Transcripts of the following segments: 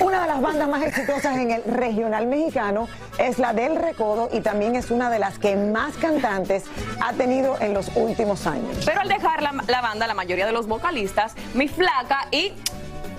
Una de las bandas más exitosas en el regional mexicano es la del Recodo y también es una de las que más cantantes ha tenido en los últimos años. Pero al dejar la, la banda, la mayoría de los vocalistas, mi flaca y.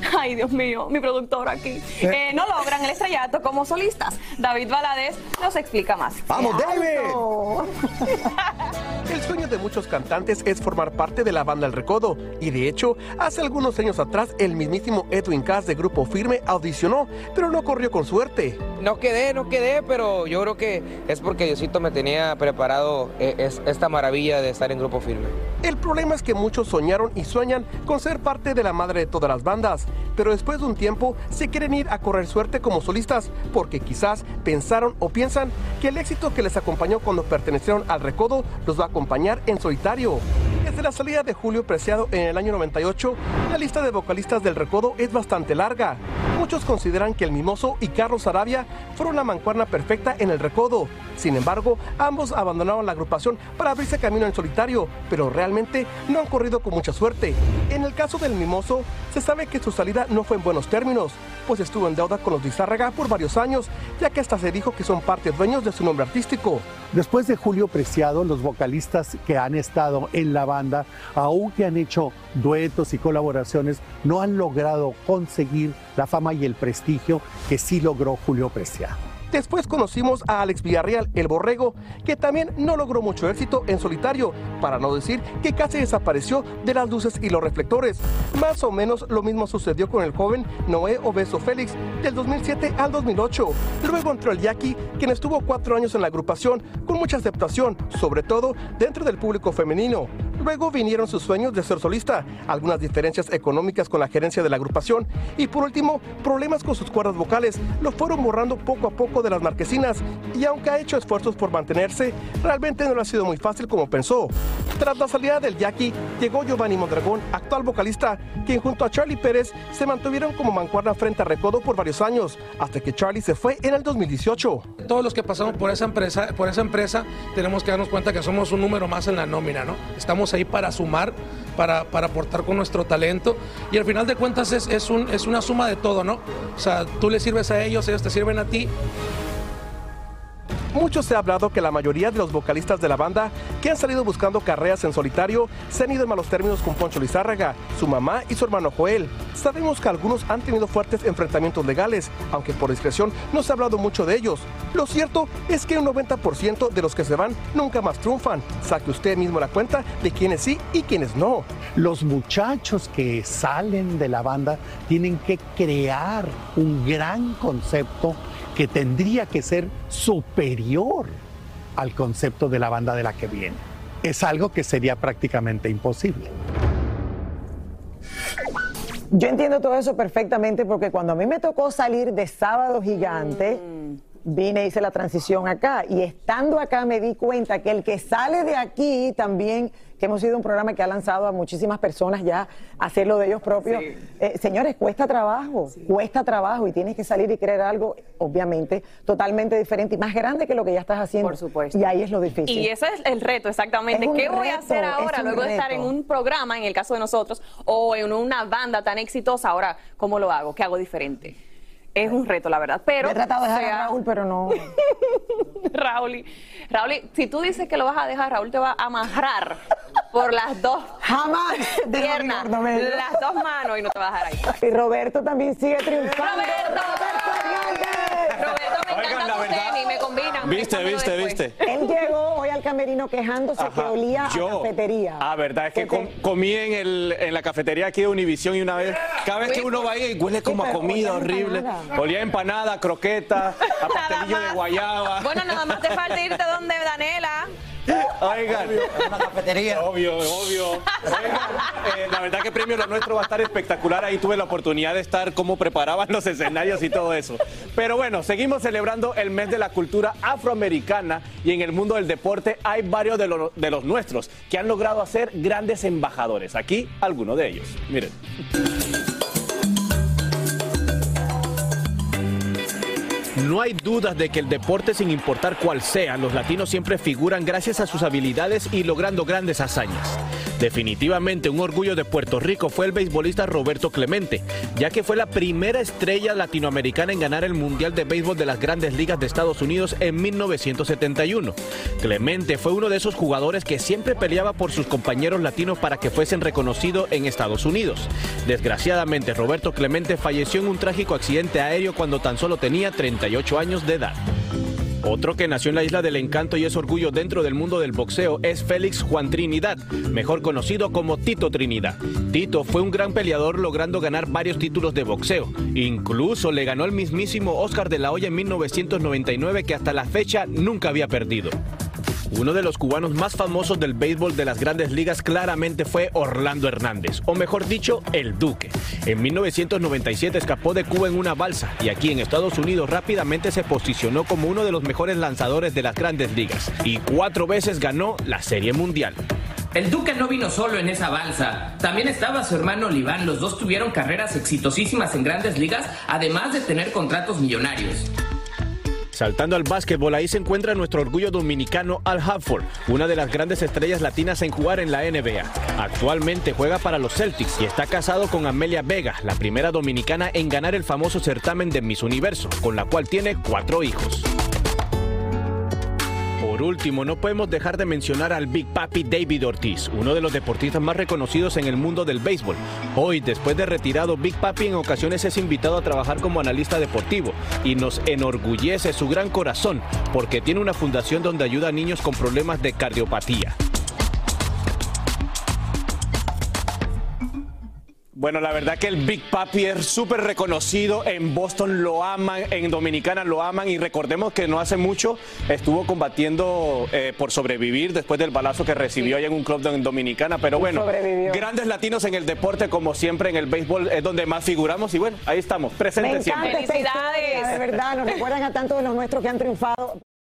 Ay, Dios mío, mi productor aquí. eh, no logran el estrellato como solistas. David Valadez nos explica más. ¡Vamos, David! El sueño de muchos cantantes es formar parte de la banda El Recodo. Y de hecho, hace algunos años atrás, el mismísimo Edwin Cass de Grupo Firme audicionó, pero no corrió con suerte. No quedé, no quedé, pero yo creo que es porque Diosito me tenía preparado eh, es- esta maravilla de estar en Grupo Firme. El problema es que muchos soñaron y sueñan con ser parte de la madre de todas las bandas, pero después de un tiempo se quieren ir a correr suerte como solistas porque quizás pensaron o piensan que el éxito que les acompañó cuando pertenecieron al Recodo los va a acompañar en solitario. Desde la salida de Julio Preciado en el año 98, la lista de vocalistas del Recodo es bastante larga. Muchos consideran que el Mimoso y Carlos Arabia fueron la mancuerna perfecta en el Recodo. Sin embargo, ambos abandonaron la agrupación para abrirse camino en solitario, pero realmente no han corrido con mucha suerte. En el caso del Mimoso, se sabe que su salida no fue en buenos términos, pues estuvo en deuda con los Lizárraga por varios años, ya que hasta se dijo que son parte dueños de su nombre artístico. Después de Julio Preciado, los vocalistas que han estado en la banda, aunque han hecho duetos y colaboraciones, no han logrado conseguir la fama y el prestigio que sí logró Julio Preciado. Después conocimos a Alex Villarreal, el borrego, que también no logró mucho éxito en solitario, para no decir que casi desapareció de las luces y los reflectores. Más o menos lo mismo sucedió con el joven Noé Obeso Félix, del 2007 al 2008. Luego entró el Jackie, quien estuvo cuatro años en la agrupación, con mucha aceptación, sobre todo dentro del público femenino. Luego vinieron sus sueños de ser solista, algunas diferencias económicas con la gerencia de la agrupación y por último, problemas con sus cuerdas vocales. Lo fueron borrando poco a poco de las marquesinas y aunque ha hecho esfuerzos por mantenerse, realmente no le ha sido muy fácil como pensó. Tras la salida del Jackie, llegó Giovanni Mondragón, actual vocalista, quien junto a Charlie Pérez se mantuvieron como mancuerna frente a Recodo por varios años, hasta que Charlie se fue en el 2018. Todos los que pasamos por esa empresa, por esa empresa, tenemos que darnos cuenta que somos un número más en la nómina, ¿no? Estamos ahí para sumar, para, para aportar con nuestro talento y al final de cuentas es, es, un, es una suma de todo, ¿no? O sea, tú le sirves a ellos, ellos te sirven a ti. Mucho se ha hablado que la mayoría de los vocalistas de la banda que han salido buscando carreras en solitario se han ido en malos términos con Poncho Lizárraga, su mamá y su hermano Joel. Sabemos que algunos han tenido fuertes enfrentamientos legales, aunque por discreción no se ha hablado mucho de ellos. Lo cierto es que un 90% de los que se van nunca más triunfan. Saque usted mismo la cuenta de quienes sí y quienes no. Los muchachos que salen de la banda tienen que crear un gran concepto que tendría que ser superior al concepto de la banda de la que viene. Es algo que sería prácticamente imposible. Yo entiendo todo eso perfectamente porque cuando a mí me tocó salir de Sábado Gigante, vine, hice la transición acá y estando acá me di cuenta que el que sale de aquí también, que hemos sido un programa que ha lanzado a muchísimas personas ya a hacer lo de ellos propios, eh, señores, cuesta trabajo, cuesta trabajo y tienes que salir y crear algo, obviamente, totalmente diferente y más grande que lo que ya estás haciendo. Por supuesto. Y ahí es lo difícil. Y ese es el reto, exactamente. ¿Qué voy a hacer ahora luego de estar en un programa, en el caso de nosotros, o en una banda tan exitosa? Ahora, ¿cómo lo hago? ¿Qué hago diferente? Es un reto, la verdad. Pero he tratado de dejar sea- a Raúl, pero no. Raúl, Raúl, si tú dices que lo vas a dejar, Raúl te va a amarrar por las dos Jamás. piernas, las dos manos y no te va a dejar ahí. Y Roberto también sigue triunfando. Roberto, me Oigan, encanta la tu verdad- tenis, me combinan. Viste, viste, viste. Él llegó hoy al camerino quejándose que olía a Yo- cafetería. Ah, verdad, es que com- comí en, el, en la cafetería aquí de Univisión y una vez, cada vez que uno va ahí huele como a comida horrible. Olía a empanada, croqueta, a pastelillo de guayaba. Bueno, nada más te falta irte donde Danela. Oigan, Una cafetería. obvio, obvio. Oigan, eh, la verdad que Premio Lo Nuestro va a estar espectacular. Ahí tuve la oportunidad de estar cómo preparaban los escenarios y todo eso. Pero bueno, seguimos celebrando el mes de la cultura afroamericana y en el mundo del deporte hay varios de, lo- de los nuestros que han logrado hacer grandes embajadores. Aquí algunos de ellos. Miren. No hay dudas de que el deporte, sin importar cuál sea, los latinos siempre figuran gracias a sus habilidades y logrando grandes hazañas. Definitivamente un orgullo de Puerto Rico fue el beisbolista Roberto Clemente, ya que fue la primera estrella latinoamericana en ganar el Mundial de Béisbol de las Grandes Ligas de Estados Unidos en 1971. Clemente fue uno de esos jugadores que siempre peleaba por sus compañeros latinos para que fuesen reconocidos en Estados Unidos. Desgraciadamente, Roberto Clemente falleció en un trágico accidente aéreo cuando tan solo tenía 38 años de edad. Otro que nació en la isla del encanto y es orgullo dentro del mundo del boxeo es Félix Juan Trinidad, mejor conocido como Tito Trinidad. Tito fue un gran peleador logrando ganar varios títulos de boxeo. Incluso le ganó el mismísimo Oscar de la Hoya en 1999 que hasta la fecha nunca había perdido. Uno de los cubanos más famosos del béisbol de las grandes ligas claramente fue Orlando Hernández, o mejor dicho, el Duque. En 1997 escapó de Cuba en una balsa y aquí en Estados Unidos rápidamente se posicionó como uno de los mejores lanzadores de las grandes ligas y cuatro veces ganó la Serie Mundial. El Duque no vino solo en esa balsa. También estaba su hermano Oliván. Los dos tuvieron carreras exitosísimas en grandes ligas, además de tener contratos millonarios. Saltando al básquetbol, ahí se encuentra nuestro orgullo dominicano Al Hafford, una de las grandes estrellas latinas en jugar en la NBA. Actualmente juega para los Celtics y está casado con Amelia Vega, la primera dominicana en ganar el famoso certamen de Miss Universo, con la cual tiene cuatro hijos. Por último, no podemos dejar de mencionar al Big Papi David Ortiz, uno de los deportistas más reconocidos en el mundo del béisbol. Hoy, después de retirado, Big Papi en ocasiones es invitado a trabajar como analista deportivo y nos enorgullece su gran corazón porque tiene una fundación donde ayuda a niños con problemas de cardiopatía. Bueno, la verdad que el Big Papi es súper reconocido. En Boston lo aman, en Dominicana lo aman. Y recordemos que no hace mucho estuvo combatiendo eh, por sobrevivir después del balazo que recibió allá en un club en Dominicana. Pero bueno, Sobrevivió. grandes latinos en el deporte, como siempre en el béisbol, es donde más figuramos. Y bueno, ahí estamos, Me presentes encanta siempre. historia, de verdad, nos recuerdan a tantos de los nuestros que han triunfado.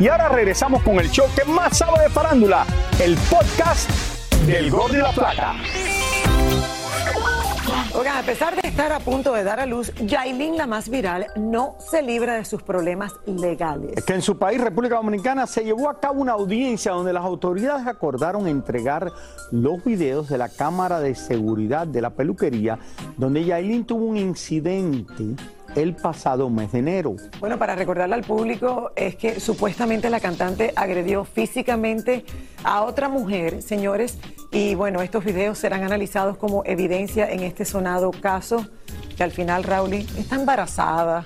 Y ahora regresamos con el show que más sabe de farándula, el podcast del Gol de la Plata. Oigan, a pesar de estar a punto de dar a luz, Yailin, la más viral, no se libra de sus problemas legales. Es que en su país, República Dominicana, se llevó a cabo una audiencia donde las autoridades acordaron entregar los videos de la cámara de seguridad de la peluquería, donde Yailin tuvo un incidente el pasado mes de enero. Bueno, para recordarle al público, es que supuestamente la cantante agredió físicamente a otra mujer, señores, y bueno, estos videos serán analizados como evidencia en este sonado caso, que al final Raúl está embarazada.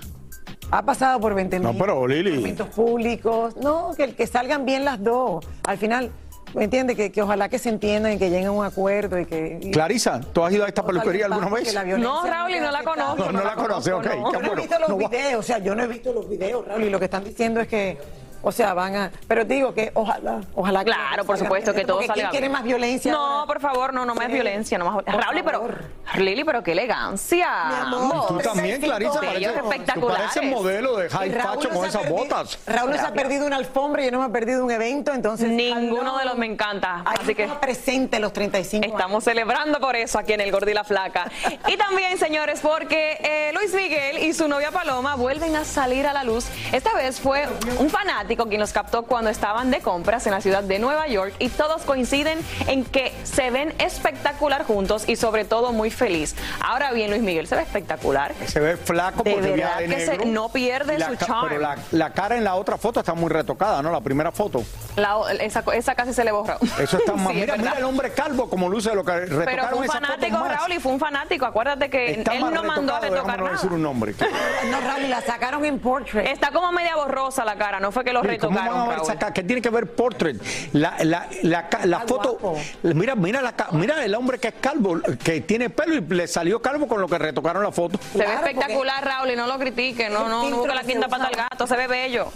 Ha pasado por 20 No, pero Lili. documentos públicos. No, que, que salgan bien las dos. Al final, ¿me entiende? Que, que ojalá que se entiendan y que lleguen a un acuerdo y que... y- Clarisa, ¿tú has ido a esta peluquería alguna vez? la No, Raúl, y no la conozco. No, no la conoce, ok. Yo no he visto los videos, o sea, yo no he visto los videos, Raúl, y lo que están diciendo es que, o sea, van a... Pero digo que ojalá, ojalá que Claro, por supuesto, bien, que todo salga ¿quién quiere más violencia No, ahora? por favor, no, no más Sí. violencia. No más... Raúl, pero... Lili, pero qué elegancia. amor, Tú también, Clarisa, tú espectaculares. pareces modelo de high no con esas perdido- botas. Raúl no se ha perdido una alfombra y yo no me he perdido un evento, entonces... Ninguno hello. de los me encanta. Así que presente los 35 años. estamos celebrando por eso aquí en el Gordo y la Flaca. Y también, señores, porque eh, Luis Miguel y su novia Paloma vuelven a salir a la luz. Esta vez fue un fanático quien los captó cuando estaban de compras en la ciudad de Nueva York y todos coinciden en que se ven espectacular juntos y sobre todo muy feliz. Ahora bien, Luis Miguel se ve espectacular. Se ve flaco De porque verdad de que se- no pierde la su charm. Pero la, la cara en la otra foto está muy retocada, ¿no? La primera foto. La- esa, esa casi se le borró. Eso está más. Sí, es mira, mira el hombre calvo como luce lo que retocaron Pero fue un fanático. Raúl, y fue un fanático. Acuérdate que Está él no mandó a retocar nada. decir un nombre. No, Raúl, la sacaron en portrait. Está como media borrosa la cara, no fue que lo Sí, ¿Cómo van retocaron, a ver esa cara? ¿Qué tiene que ver portrait? La, la, la, foto. Mira, mira, la, ca- mira el hombre que es calvo, que tiene pelo y le salió calvo con lo que retocaron la foto. Se ve espectacular, Raúl, y no lo critique, no, no, no la quinta pata al gato, se ve bello.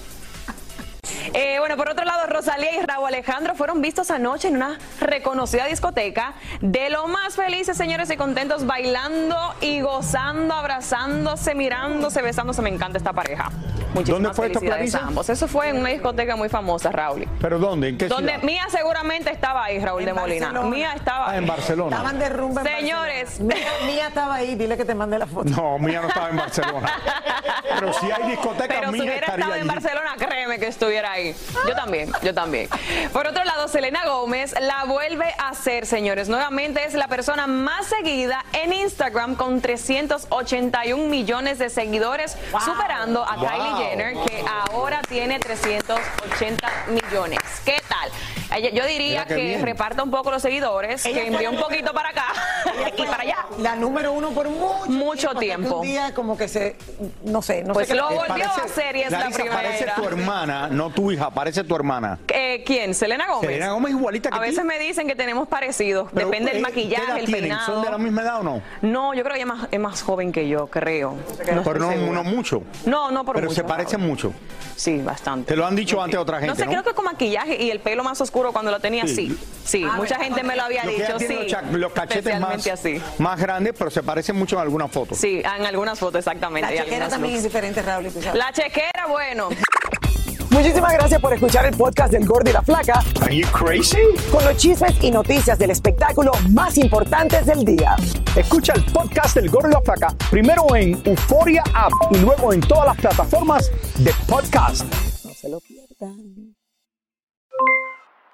Eh, bueno, por otro lado, Rosalía y Raúl Alejandro fueron vistos anoche en una reconocida discoteca. De lo más felices, señores, y contentos, bailando y gozando, abrazándose, mirándose, besándose. Me encanta esta pareja. Muchísimas ¿Dónde fue esto, felicidades Clarisa? a ambos. Eso fue en una discoteca muy famosa, Raúl. ¿Pero dónde? ¿En qué Donde ciudad? Mía seguramente estaba ahí, Raúl de Molina. Barcelona. Mía estaba Ah, en Barcelona. Estaban de rumba en Señores. Barcelona. Mía, Mía estaba ahí, dile que te mande la foto. No, mía no estaba en Barcelona. Pero si hay discoteca, Pero si hubiera estado en allí. Barcelona, créeme que estuviera ahí. Yo también, yo también. Por otro lado, Selena Gómez la vuelve a hacer, señores. Nuevamente es la persona más seguida en Instagram con 381 millones de seguidores, superando a Wow. Kylie Jenner, que ahora tiene 380 millones. ¿Qué tal? Yo diría que bien. reparta un poco los seguidores, Ella que envíe un la- poquito para acá y para allá. La número uno por mucho, Mucho tiempo. Un día como que se, no sé, no Pues sé qué- lo volvió a hacer y es la Clarisa, primera. parece tu hermana, no tu hija, parece tu hermana. Eh, ¿Quién? Selena Gómez. Selena Gómez igualita que A veces me dicen que tenemos parecidos. Pero, Depende del eh, maquillaje, ¿qué edad el tienen? peinado. ¿Son de la misma edad o no? No, yo creo que ella es más, es más joven que yo, creo. No Pero no, no mucho. No, no por Pero mucho. se parecen mucho. Sí, bastante. Te lo han dicho antes otra gente, No sé, creo que con maquillaje y el pelo más oscuro cuando lo tenía, Sí. sí. Sí, mucha gente me lo había Lo dicho, sí. Los, cachetes más, así. más grandes, pero se parecen mucho en algunas fotos. Sí, en algunas fotos, exactamente. La chequera también looks. es diferente, Raúl. y tú sabes. La chequera, bueno. Muchísimas gracias por escuchar el podcast del Gordo y la Flaca. Are you crazy? Con los chismes y noticias del espectáculo más importantes del día. Escucha el podcast del Gordo y la Flaca primero en Euforia App y luego en todas las plataformas de podcast. No se lo pierdan.